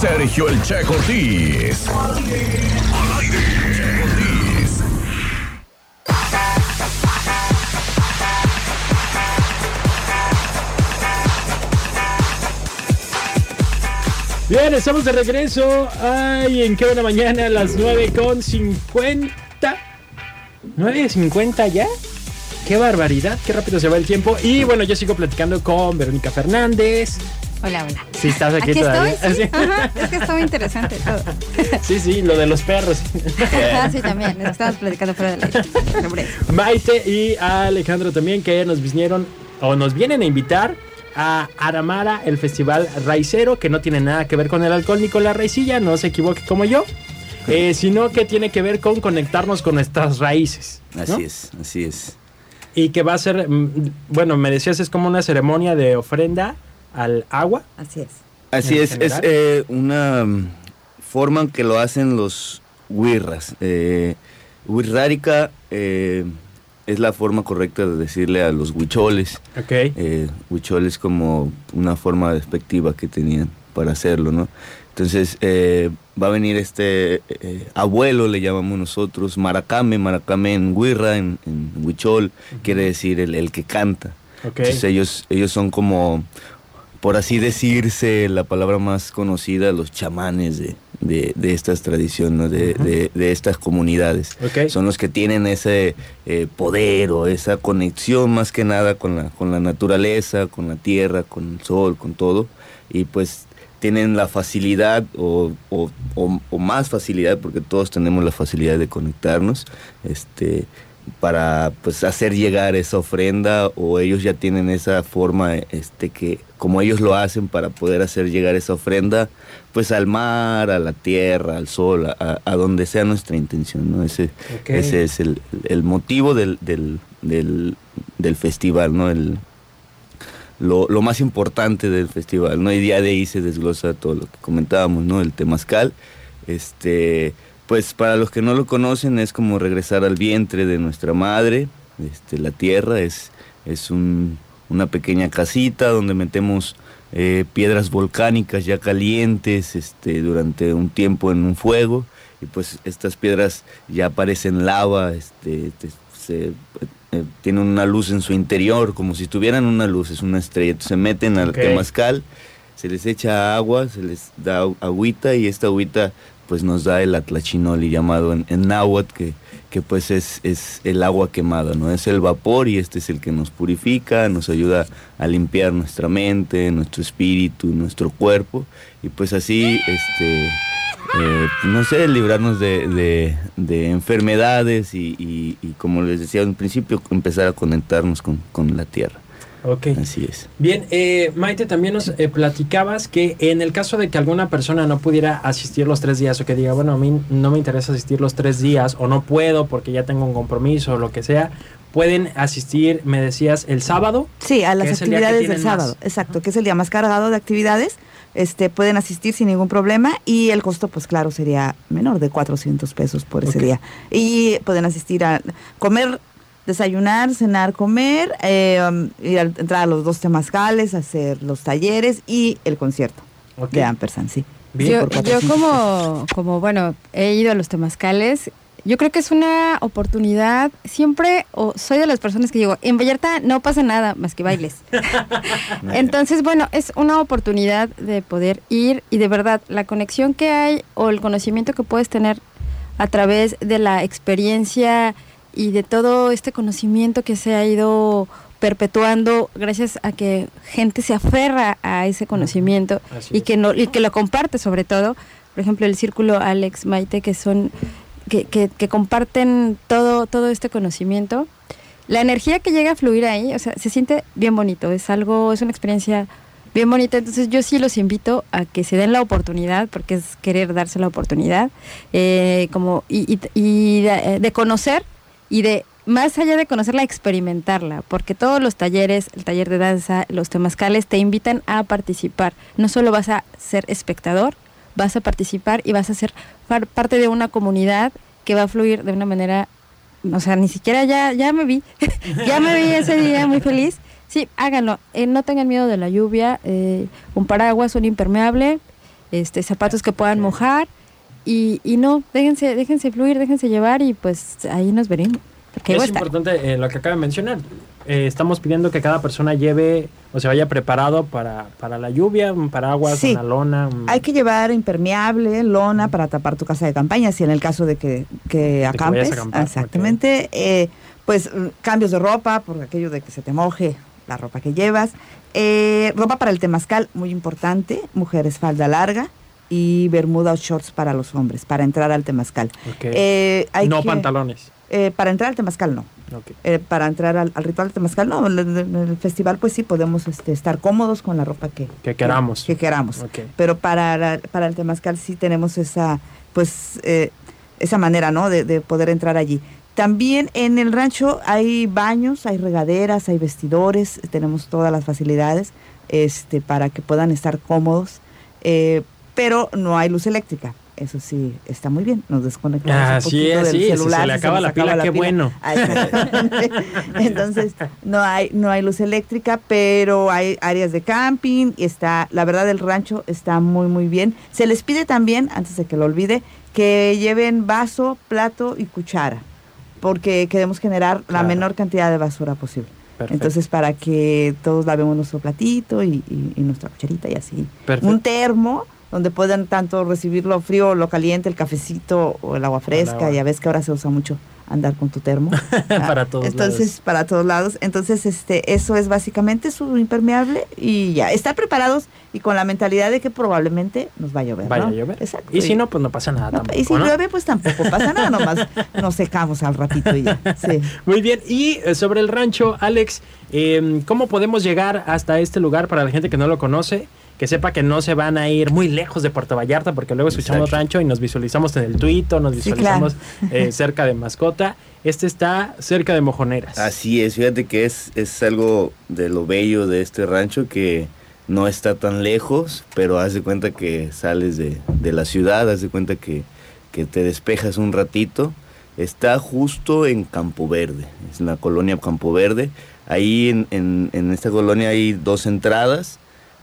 Sergio El Che Cortés. Al aire. Che Cortés. Bien, estamos de regreso. Ay, en qué buena mañana a las 9 con 50. 9.50 ya. Qué barbaridad, qué rápido se va el tiempo. Y bueno, yo sigo platicando con Verónica Fernández. Hola, hola. Sí, estás aquí, Aquí todavía. estoy, sí. Ajá, es que estaba interesante todo. sí, sí, lo de los perros. Ah, sí, también. Estábamos platicando fuera del aire. Maite y Alejandro también que nos vinieron o nos vienen a invitar a Aramara, el festival raicero, que no tiene nada que ver con el alcohol ni con la raicilla, no se equivoque como yo, eh, sino que tiene que ver con conectarnos con nuestras raíces. ¿no? Así es, así es. Y que va a ser, mm, bueno, me decías, es como una ceremonia de ofrenda al agua. Así es. Así es, es eh, una mm, forma en que lo hacen los huirras. Eh, huirrárica eh, es la forma correcta de decirle a los huicholes. Ok. Eh, huicholes como una forma despectiva que tenían para hacerlo, ¿no? Entonces eh, va a venir este eh, abuelo, le llamamos nosotros, maracame, maracame en huirra, en, en huichol, quiere decir el, el que canta. Ok. Entonces ellos, ellos son como, por así decirse, la palabra más conocida, los chamanes de, de, de estas tradiciones, de, de- de estas comunidades. Son los que tienen ese eh, poder o esa conexión más que nada con la, con la naturaleza, con la tierra, con el sol, con todo. Y pues tienen la facilidad o, o- o- o más facilidad, porque todos tenemos la facilidad de conectarnos, este, para pues hacer llegar esa ofrenda o ellos ya tienen esa forma este que como ellos lo hacen para poder hacer llegar esa ofrenda pues al mar a la tierra al sol a, a donde sea nuestra intención no ese ese es el, el motivo del, del, del, del festival no el lo, lo más importante del festival, ¿no? Y día de ahí se desglosa todo lo que comentábamos, ¿no? El temazcal. Este, pues para los que no lo conocen es como regresar al vientre de nuestra madre, este, la tierra es, es un- una pequeña casita donde metemos eh, piedras volcánicas ya calientes este, durante un tiempo en un fuego y pues estas piedras ya parecen lava, este, te- se, eh, tienen una luz en su interior, como si tuvieran una luz, es una estrella. Entonces se meten al Ok. temazcal, se les echa agua, se les da agüita y esta agüita pues nos da el atlachinoli llamado en, en náhuatl, que, que pues es, es el agua quemada, ¿no? Es el vapor y este es el que nos purifica, nos ayuda a limpiar nuestra mente, nuestro espíritu, nuestro cuerpo y pues así, este, eh, no sé, librarnos de, de- de enfermedades y, y- y como les decía al principio, empezar a conectarnos con, con la tierra. Ok. Así es. Bien, eh, Maite, también nos eh, platicabas que en el caso de que alguna persona no pudiera asistir los tres días o que diga, bueno, a mí no me interesa asistir los tres días o no puedo porque ya tengo un compromiso o lo que sea, pueden asistir, me decías, el sábado. Sí, a las actividades del más. sábado, exacto, que es el día más cargado de actividades. Este, pueden asistir sin ningún problema y el costo, pues claro, sería menor de 400 pesos por ese día. Y pueden asistir a comer, desayunar, cenar, comer, eh, um, ir a entrar a los dos temazcales, hacer los talleres y el concierto de Ampersand, sí. Bien. Yo, yo 400 como, como, bueno, he ido a los temazcales, yo creo que es una oportunidad, siempre o soy de las personas que digo, en Vallarta no pasa nada más que bailes. Entonces, bueno, es una oportunidad de poder ir y de verdad la conexión que hay o el conocimiento que puedes tener a través de la experiencia y de todo este conocimiento que se ha ido perpetuando gracias a que gente se aferra a ese conocimiento Así y que no y que lo comparte sobre todo. Por ejemplo el círculo Alex Maite que son que, que, que comparten todo todo este conocimiento. La energía que llega a fluir ahí o sea se siente bien bonito es algo es una experiencia bien bonita. Entonces yo sí los invito a que se den la oportunidad porque es querer darse la oportunidad eh, como y, y- y de, de conocer y de más allá de conocerla, experimentarla, porque todos los talleres, el taller de danza, los temazcales te invitan a participar. No solo vas a ser espectador, vas a participar y vas a ser par- parte de una comunidad que va a fluir de una manera, o sea, ni siquiera ya, ya me vi, ya me vi ese día muy feliz. Sí, háganlo, eh, no tengan miedo de la lluvia, eh, un paraguas, un impermeable este, zapatos que puedan mojar y, y no, déjense, déjense fluir, déjense llevar y pues ahí nos veremos. Porque es importante eh, lo que acaba de mencionar. Eh, estamos pidiendo que cada persona lleve o se vaya preparado para, para la lluvia, un paraguas, Sí. una lona. un- Hay que llevar impermeable, lona para tapar tu casa de campaña, si en el caso de que, que vayas a acampes. acampar, exactamente. Eh, pues mm, cambios de ropa, por aquello de que se te moje la ropa que llevas. Eh, ropa para el temazcal, muy importante. Mujeres falda larga y bermuda o shorts para los hombres, para entrar al temazcal. Eh, hay no que- pantalones. eh, para entrar al temazcal no. Eh, para entrar al, al ritual de temazcal no. En el, festival pues sí podemos este, estar cómodos con la ropa que, Que queramos. que queramos pero para, la- para el temazcal sí tenemos esa, pues, esa manera, ¿no? De, de poder entrar allí. También en el rancho hay baños, hay regaderas, hay vestidores, tenemos todas las facilidades este, para que puedan estar cómodos, eh, pero no hay luz eléctrica. Eso sí, está muy bien. Nos desconectamos Ah, un poquito del sí, si se celular. le acaba la pila, qué bueno. Ah. Entonces, no hay, no hay luz eléctrica, pero hay áreas de camping y está, la verdad, el rancho está muy, muy bien. Se les pide también, antes de que lo olvide, que lleven vaso, plato y cuchara, porque queremos generar la menor cantidad de basura posible. Perfecto. Entonces, para que todos lavemos nuestro platito y, y- y nuestra cucharita y así. Perfecto. Un termo donde puedan tanto recibir lo frío, lo caliente, el cafecito o el agua fresca. agua. Ya ves que ahora se usa mucho andar con tu termo. Para todos Entonces, lados. para todos lados. Entonces, este, eso es básicamente su impermeable y ya. Estar preparados y con la mentalidad de que probablemente nos va a llover. Vaya ¿no? a llover. Exacto. Y si no, pues no pasa nada No, tampoco. y si ¿no? llueve, pues tampoco pasa nada, nomás nos secamos al ratito y ya. Sí. Muy bien, y eh, sobre el rancho, Alex, eh, ¿cómo podemos llegar hasta este lugar para la gente que no lo conoce? Que sepa que no se van a ir muy lejos de Puerto Vallarta, porque luego escuchamos Exacto. rancho y nos visualizamos en el tuito, nos Sí, claro. visualizamos eh, cerca de Mascota. Este está cerca de Mojoneras. Así es, fíjate que es, es algo de lo bello de este rancho que no está tan lejos, pero haz de cuenta que sales de, de la ciudad, haz de cuenta que, que te despejas un ratito. Está justo en Campo Verde, es la colonia Campo Verde. Ahí en, en- en esta colonia hay dos entradas.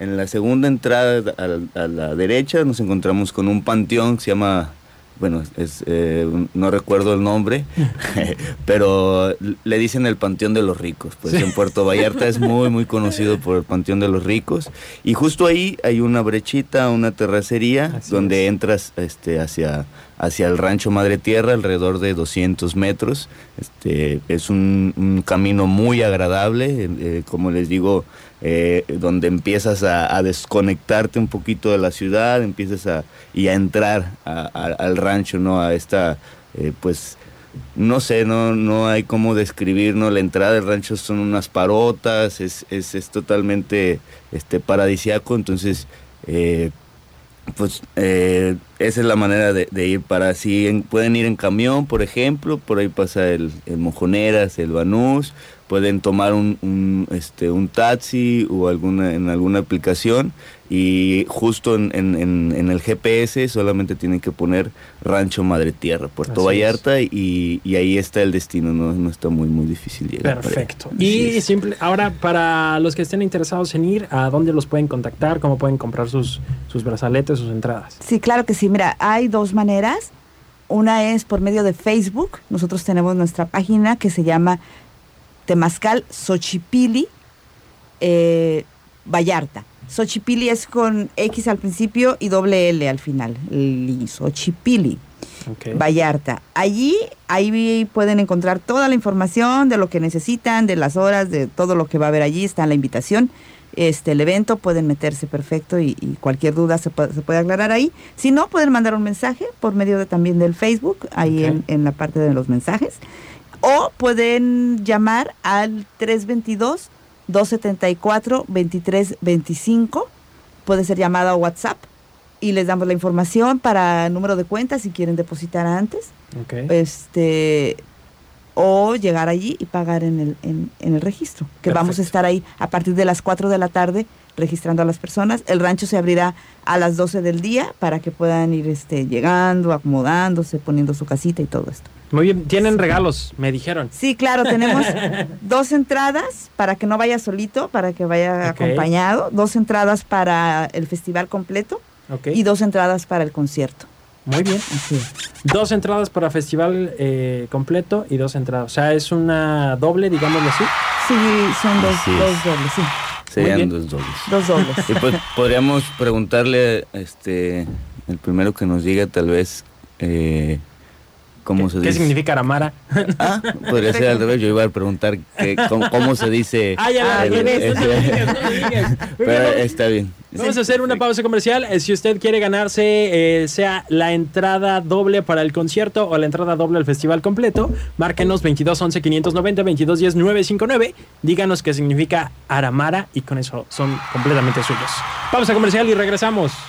En la segunda entrada a, la- a la derecha nos encontramos con un panteón que se llama, bueno, es, eh, no recuerdo el nombre, pero le dicen el Panteón de los Ricos. Pues Sí. en Puerto Vallarta es muy, muy conocido por el Panteón de los Ricos. Y justo ahí hay una brechita, una terracería, Así donde es. entras este, hacia, hacia el rancho Madre Tierra, alrededor de 200 metros. Este, es un, un camino muy agradable, eh, eh, como les digo, eh, donde empiezas a, desconectarte un poquito de la ciudad, empiezas a, y a entrar a- al rancho, ¿no? A esta, eh, pues, no sé, no, no hay cómo describir, ¿no? La entrada del rancho son unas parotas, es, es, es totalmente este, paradisiaco, entonces, eh, pues esa es la manera de, ir para si en- pueden ir en camión, por ejemplo, por ahí pasa el, el Mojoneras, el Banús, pueden tomar un, un, este, un taxi o alguna en alguna aplicación y justo en, en- en- en el GPS solamente tienen que poner Rancho Madre Tierra, Puerto Así es. Vallarta y, y ahí está el destino, no, no está muy muy difícil llegar. Perfecto. Y simple, ahora para los que estén interesados en ir, ¿a dónde los pueden contactar? ¿Cómo pueden comprar sus, sus brazaletes, sus entradas? Sí, claro que sí. Mira, hay dos maneras. Una es por medio de Facebook. Nosotros tenemos nuestra página que se llama Temazcal Xochipili eh, Vallarta. Xochipili es con X al principio y doble L al final. Li, Xochipili. Vallarta. Allí, ahí pueden encontrar toda la información de lo que necesitan, de las horas, de todo lo que va a haber allí. Está en la invitación. Este, el evento, pueden meterse perfecto y, y cualquier duda se puede, se puede aclarar ahí. Si no, pueden mandar un mensaje por medio de, también del Facebook, ahí en la parte de los mensajes. O pueden llamar al 322-274-2325. Puede ser llamada o WhatsApp y les damos la información para número de cuenta si quieren depositar antes. Ok. Este o llegar allí y pagar en el, en, en el registro, que vamos a estar ahí a partir de las 4 de la tarde registrando a las personas. El rancho se abrirá a las 12 del día para que puedan ir este, llegando, acomodándose, poniendo su casita y todo esto. Muy bien. Tienen regalos, me dijeron. Sí, claro, tenemos dos entradas para que no vaya solito, para que vaya acompañado, dos entradas para el festival completo Ok. y dos entradas para el concierto. Muy bien. Así es. Dos entradas para festival eh, completo y dos entradas. O sea, es una doble, digámoslo así. Sí, son dos, dos dobles, sí, Serían bien. dos dobles. dos dobles. Y pues podríamos preguntarle, este, el primero que nos diga tal vez, eh, ¿cómo se ¿Qué dice? significa Aramara? Ah, podría ser al revés, yo iba a preguntar que, cómo, cómo se dice. Ah, ya lo digas. Muy Pero está bien. Vamos a hacer una pausa comercial. Eh, Si usted quiere ganarse, eh, sea la entrada doble para el concierto o la entrada doble al festival completo, márquenos 22 11 590 22 10 959. Díganos qué significa Aramara y con eso son completamente suyos. Pausa comercial y regresamos.